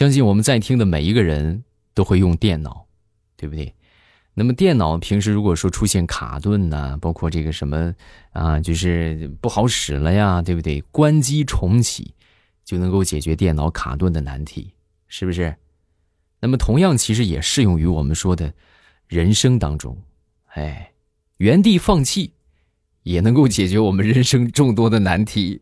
相信我们在听的每一个人都会用电脑，对不对？那么电脑平时如果说出现卡顿呐，包括这个什么啊，就是不好使了呀，对不对？关机重启就能够解决电脑卡顿的难题，是不是？那么同样，其实也适用于我们说的人生当中，哎，原地放弃也能够解决我们人生众多的难题。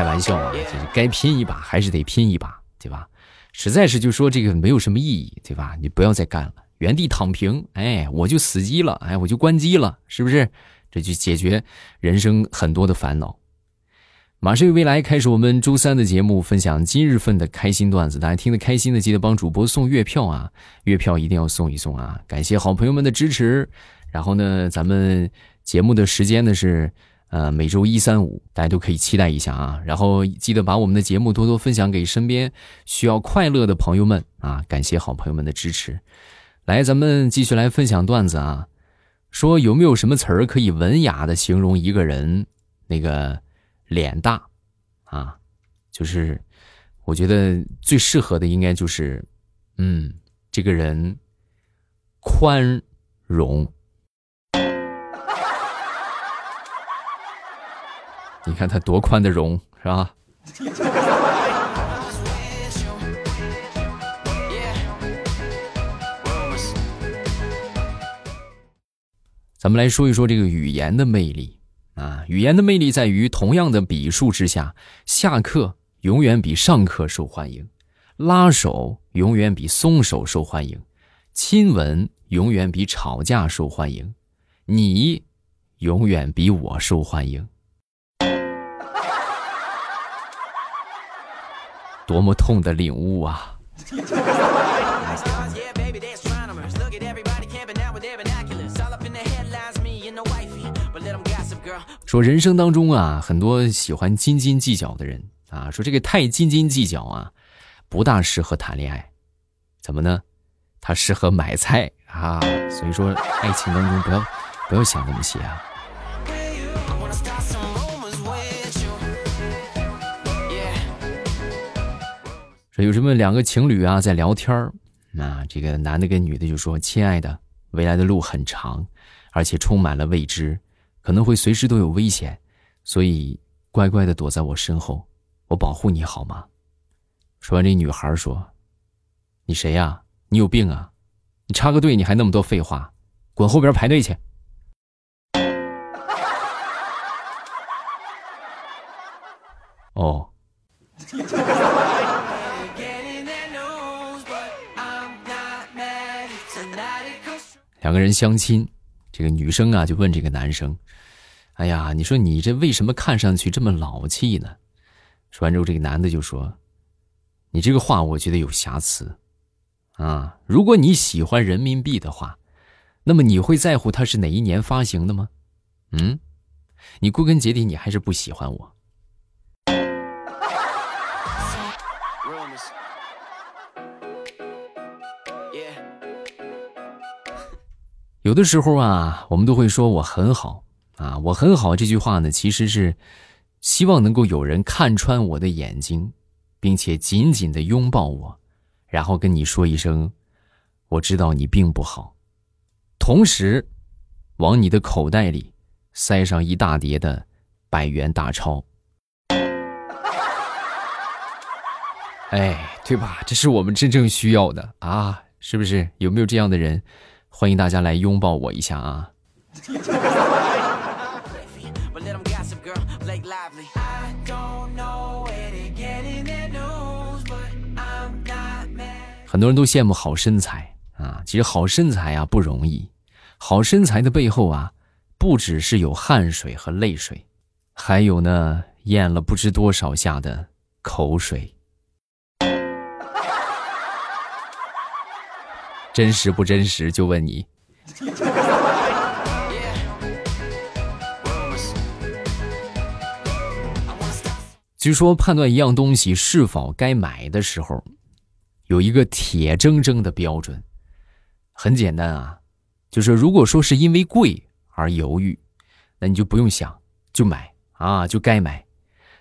开玩笑啊，就是该拼一把还是得拼一把，对吧？实在是就说这个没有什么意义，对吧？你不要再干了，原地躺平，哎，我就死机了，哎，我就关机了，是不是？这就解决人生很多的烦恼。马上与未来开始我们周三的节目，分享今日份的开心段子。大家听得开心的，记得帮主播送月票啊，月票一定要送一送啊！感谢好朋友们的支持。然后呢，咱们节目的时间呢是。呃，每周一、三、五，大家都可以期待一下啊！然后记得把我们的节目多多分享给身边需要快乐的朋友们啊！感谢好朋友们的支持。来，咱们继续来分享段子啊！说有没有什么词儿可以文雅的形容一个人那个脸大啊？就是我觉得最适合的应该就是，嗯，这个人宽容。你看他多宽的容，是吧？咱们来说一说这个语言的魅力啊！语言的魅力在于，同样的笔数之下，下课永远比上课受欢迎，拉手永远比松手受欢迎，亲吻永远比吵架受欢迎，你永远比我受欢迎。多么痛的领悟啊！说人生当中啊，很多喜欢斤斤计较的人啊，说这个太斤斤计较啊，不大适合谈恋爱。怎么呢？他适合买菜啊。所以说，爱情当中不要不要想那么些啊。有什么两个情侣啊在聊天儿，那这个男的跟女的就说：“亲爱的，未来的路很长，而且充满了未知，可能会随时都有危险，所以乖乖的躲在我身后，我保护你好吗？”说完，这女孩说：“你谁呀？你有病啊？你插个队你还那么多废话，滚后边排队去。” 哦。两个人相亲，这个女生啊就问这个男生：“哎呀，你说你这为什么看上去这么老气呢？”说完之后，这个男的就说：“你这个话我觉得有瑕疵啊！如果你喜欢人民币的话，那么你会在乎它是哪一年发行的吗？嗯，你归根结底你还是不喜欢我。”有的时候啊，我们都会说我很好啊，我很好。这句话呢，其实是希望能够有人看穿我的眼睛，并且紧紧的拥抱我，然后跟你说一声：“我知道你并不好。”同时，往你的口袋里塞上一大叠的百元大钞。哎，对吧？这是我们真正需要的啊，是不是？有没有这样的人？欢迎大家来拥抱我一下啊！很多人都羡慕好身材啊，其实好身材啊不容易，好身材的背后啊，不只是有汗水和泪水，还有呢咽了不知多少下的口水。真实不真实？就问你。据说判断一样东西是否该买的时候，有一个铁铮铮的标准。很简单啊，就是如果说是因为贵而犹豫，那你就不用想，就买啊，就该买。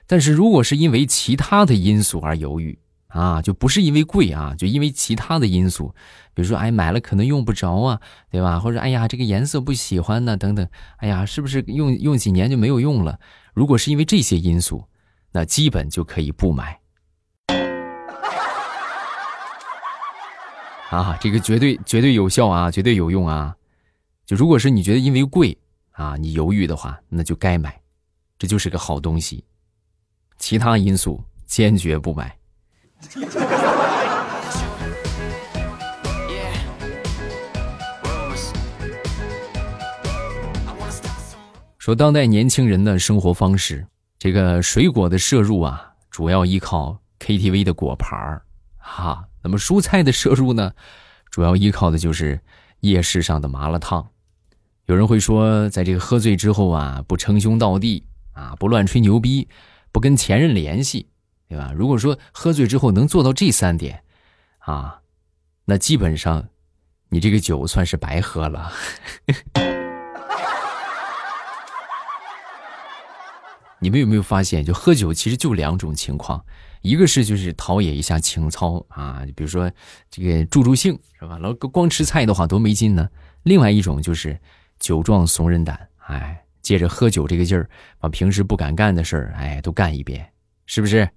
但是如果是因为其他的因素而犹豫啊，就不是因为贵啊，就因为其他的因素，比如说哎买了可能用不着啊，对吧？或者哎呀这个颜色不喜欢呢，等等，哎呀是不是用用几年就没有用了？如果是因为这些因素，那基本就可以不买。啊，这个绝对绝对有效啊，绝对有用啊！就如果是你觉得因为贵啊，你犹豫的话，那就该买，这就是个好东西。其他因素坚决不买。说当代年轻人的生活方式，这个水果的摄入啊，主要依靠 KTV 的果盘儿，哈。那么蔬菜的摄入呢，主要依靠的就是夜市上的麻辣烫。有人会说，在这个喝醉之后啊，不称兄道弟啊，不乱吹牛逼。不跟前任联系，对吧？如果说喝醉之后能做到这三点，啊，那基本上，你这个酒算是白喝了。你们有没有发现，就喝酒其实就两种情况，一个是就是陶冶一下情操啊，比如说这个助助兴是吧？老光吃菜的话多没劲呢。另外一种就是酒壮怂人胆，哎。借着喝酒这个劲儿，把平时不敢干的事儿，哎，都干一遍，是不是？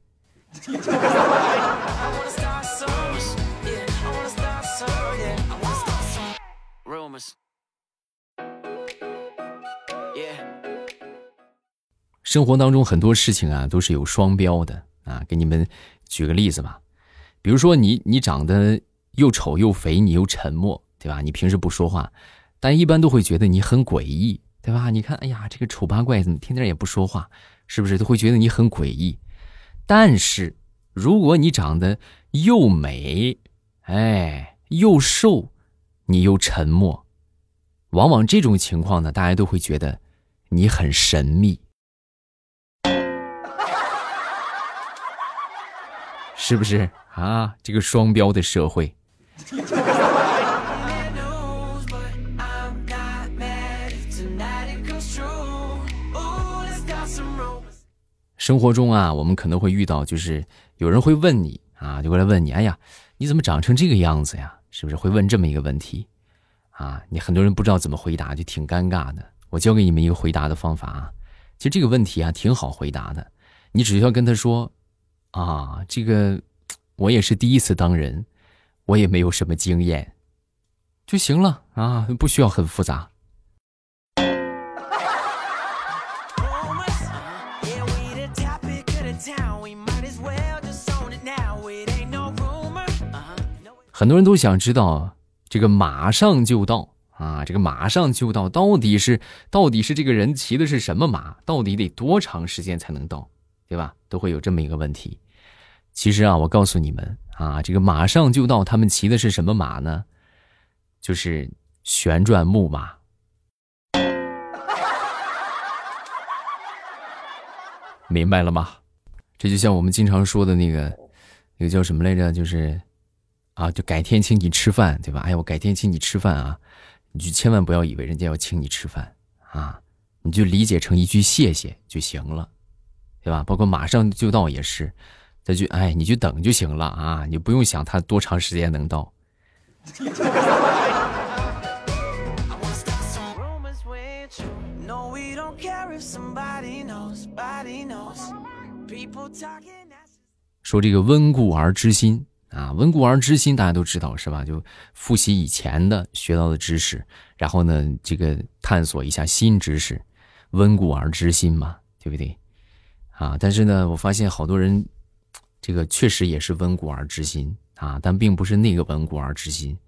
生活当中很多事情啊，都是有双标的啊。给你们举个例子吧，比如说你你长得又丑又肥，你又沉默，对吧？你平时不说话，但一般都会觉得你很诡异。对吧？你看，哎呀，这个丑八怪怎么天天也不说话？是不是都会觉得你很诡异？但是，如果你长得又美，哎，又瘦，你又沉默，往往这种情况呢，大家都会觉得你很神秘，是不是啊？这个双标的社会。生活中啊，我们可能会遇到，就是有人会问你啊，就过来问你，哎呀，你怎么长成这个样子呀？是不是会问这么一个问题？啊，你很多人不知道怎么回答，就挺尴尬的。我教给你们一个回答的方法啊，其实这个问题啊挺好回答的，你只需要跟他说，啊，这个我也是第一次当人，我也没有什么经验，就行了啊，不需要很复杂。很多人都想知道，这个马上就到啊，这个马上就到到底是到底是这个人骑的是什么马？到底得多长时间才能到？对吧？都会有这么一个问题。其实啊，我告诉你们啊，这个马上就到，他们骑的是什么马呢？就是旋转木马。明白了吗？这就像我们经常说的那个，那个叫什么来着？就是。啊，就改天请你吃饭，对吧？哎，我改天请你吃饭啊！你就千万不要以为人家要请你吃饭啊，你就理解成一句谢谢就行了，对吧？包括马上就到也是，他就哎，你就等就行了啊，你不用想他多长时间能到。说这个温故而知新。啊，温故而知新，大家都知道是吧？就复习以前的学到的知识，然后呢，这个探索一下新知识，温故而知新嘛，对不对？啊，但是呢，我发现好多人，这个确实也是温故而知新啊，但并不是那个温故而知新，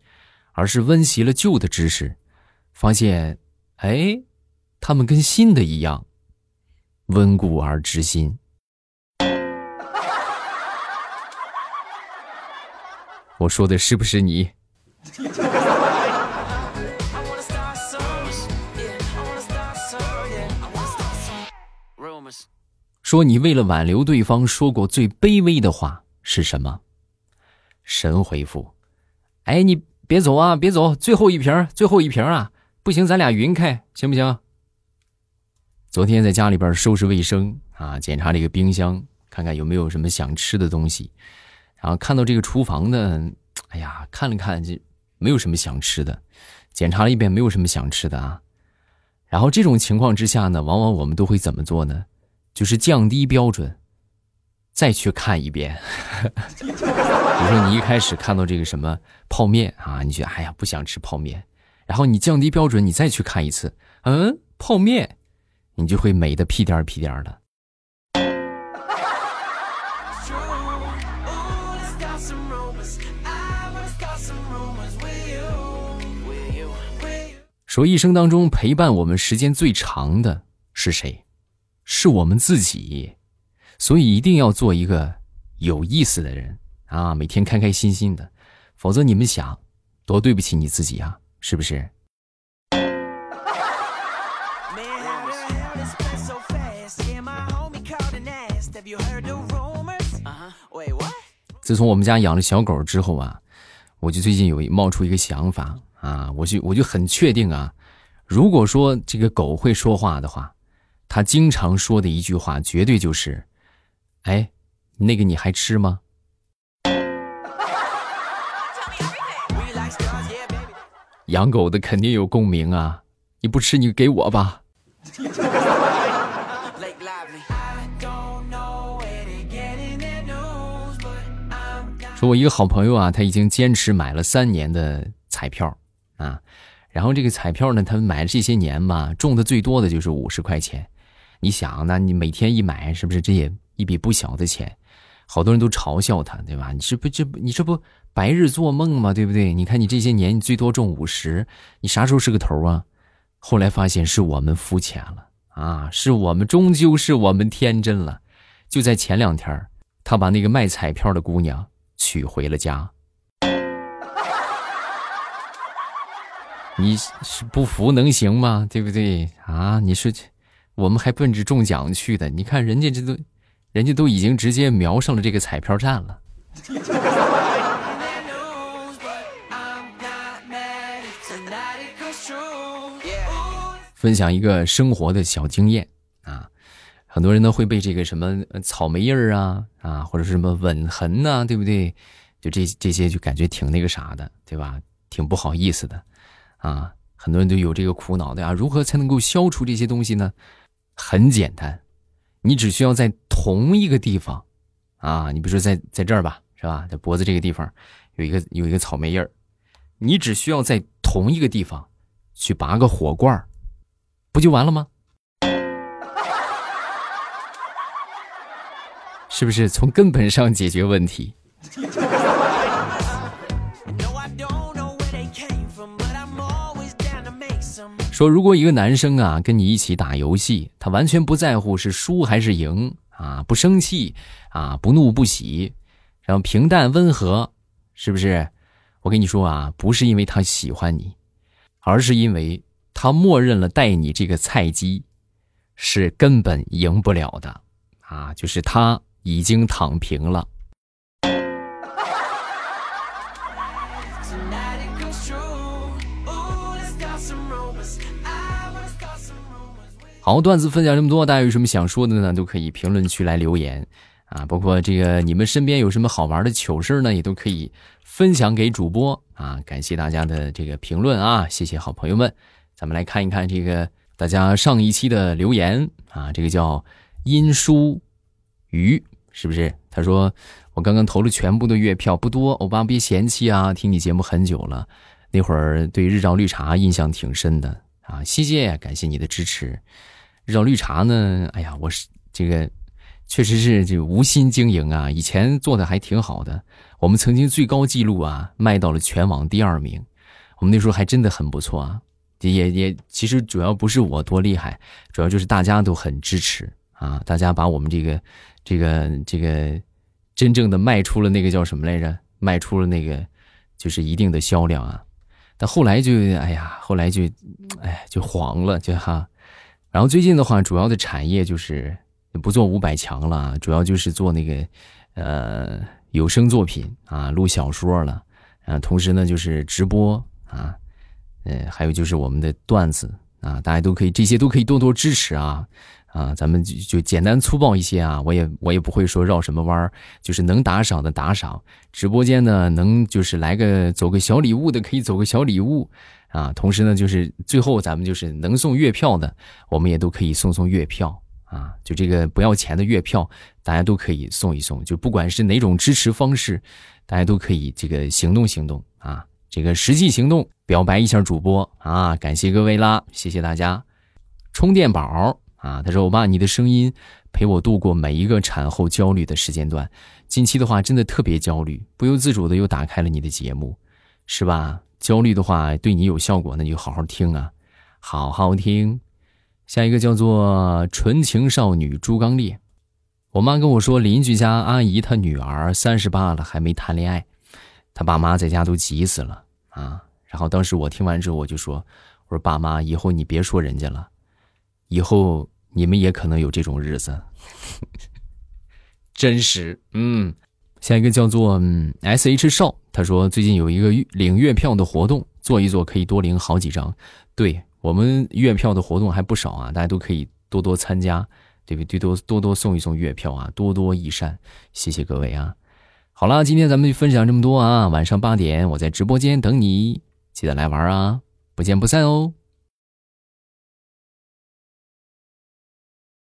而是温习了旧的知识，发现，哎，他们跟新的一样，温故而知新。我说的是不是你？说你为了挽留对方说过最卑微的话是什么？神回复：哎，你别走啊，别走，最后一瓶，最后一瓶啊！不行，咱俩匀开，行不行？昨天在家里边收拾卫生啊，检查这个冰箱，看看有没有什么想吃的东西。然后看到这个厨房呢，哎呀，看了看就没有什么想吃的。检查了一遍，没有什么想吃的啊。然后这种情况之下呢，往往我们都会怎么做呢？就是降低标准，再去看一遍。比如说你一开始看到这个什么泡面啊，你觉得哎呀不想吃泡面，然后你降低标准，你再去看一次，嗯，泡面。你就会美的屁颠儿屁颠儿的。说一生当中陪伴我们时间最长的是谁？是我们自己。所以一定要做一个有意思的人啊，每天开开心心的，否则你们想，多对不起你自己啊，是不是？自从我们家养了小狗之后啊，我就最近有冒出一个想法啊，我就我就很确定啊，如果说这个狗会说话的话，它经常说的一句话绝对就是：“哎，那个你还吃吗？”养狗的肯定有共鸣啊，你不吃你给我吧。说我一个好朋友啊，他已经坚持买了三年的彩票啊，然后这个彩票呢，他们买了这些年吧，中的最多的就是五十块钱。你想，那你每天一买，是不是这也一笔不小的钱？好多人都嘲笑他，对吧？你这不这不你这不白日做梦吗？对不对？你看你这些年，你最多中五十，你啥时候是个头啊？后来发现是我们肤浅了啊，是我们终究是我们天真了。就在前两天，他把那个卖彩票的姑娘。娶回了家，你是不服能行吗？对不对啊？你说，我们还奔着中奖去的，你看人家这都，人家都已经直接瞄上了这个彩票站了。分享一个生活的小经验啊。很多人呢会被这个什么草莓印儿啊啊或者是什么吻痕呐，对不对？就这这些就感觉挺那个啥的，对吧？挺不好意思的，啊，很多人都有这个苦恼的啊。如何才能够消除这些东西呢？很简单，你只需要在同一个地方，啊，你比如说在在这儿吧，是吧？在脖子这个地方有一个有一个草莓印儿，你只需要在同一个地方去拔个火罐儿，不就完了吗？是不是从根本上解决问题？说如果一个男生啊跟你一起打游戏，他完全不在乎是输还是赢啊，不生气啊，不怒不喜，然后平淡温和，是不是？我跟你说啊，不是因为他喜欢你，而是因为他默认了带你这个菜鸡是根本赢不了的啊，就是他。已经躺平了。好，段子分享这么多，大家有什么想说的呢？都可以评论区来留言啊！包括这个你们身边有什么好玩的糗事呢，也都可以分享给主播啊！感谢大家的这个评论啊！谢谢好朋友们，咱们来看一看这个大家上一期的留言啊！这个叫殷书鱼。是不是？他说我刚刚投了全部的月票，不多，欧巴别嫌弃啊！听你节目很久了，那会儿对日照绿茶印象挺深的啊！谢谢，感谢你的支持。日照绿茶呢？哎呀，我是这个确实是这无心经营啊，以前做的还挺好的。我们曾经最高记录啊，卖到了全网第二名。我们那时候还真的很不错啊！也也其实主要不是我多厉害，主要就是大家都很支持啊！大家把我们这个。这个这个，真正的卖出了那个叫什么来着？卖出了那个，就是一定的销量啊。但后来就哎呀，后来就，哎，就黄了，就哈。然后最近的话，主要的产业就是不做五百强了，主要就是做那个呃有声作品啊，录小说了。啊，同时呢就是直播啊，呃，还有就是我们的段子啊，大家都可以这些都可以多多支持啊啊，咱们就就简单粗暴一些啊，我也我也不会说绕什么弯儿，就是能打赏的打赏，直播间呢能就是来个走个小礼物的可以走个小礼物啊，同时呢就是最后咱们就是能送月票的，我们也都可以送送月票啊，就这个不要钱的月票，大家都可以送一送，就不管是哪种支持方式。大家都可以这个行动行动啊，这个实际行动表白一下主播啊，感谢各位啦，谢谢大家。充电宝啊，他说：“我爸，你的声音陪我度过每一个产后焦虑的时间段。近期的话，真的特别焦虑，不由自主的又打开了你的节目，是吧？焦虑的话对你有效果，那你就好好听啊，好好听。下一个叫做纯情少女朱刚烈。”我妈跟我说，邻居家阿姨她女儿三十八了还没谈恋爱，她爸妈在家都急死了啊。然后当时我听完之后，我就说：“我说爸妈，以后你别说人家了，以后你们也可能有这种日子。”真实，嗯。下一个叫做 S H 少，他说最近有一个领月票的活动，做一做可以多领好几张。对我们月票的活动还不少啊，大家都可以多多参加。对不对？多多多送一送月票啊，多多益善，谢谢各位啊！好了，今天咱们就分享这么多啊！晚上八点我在直播间等你，记得来玩啊！不见不散哦！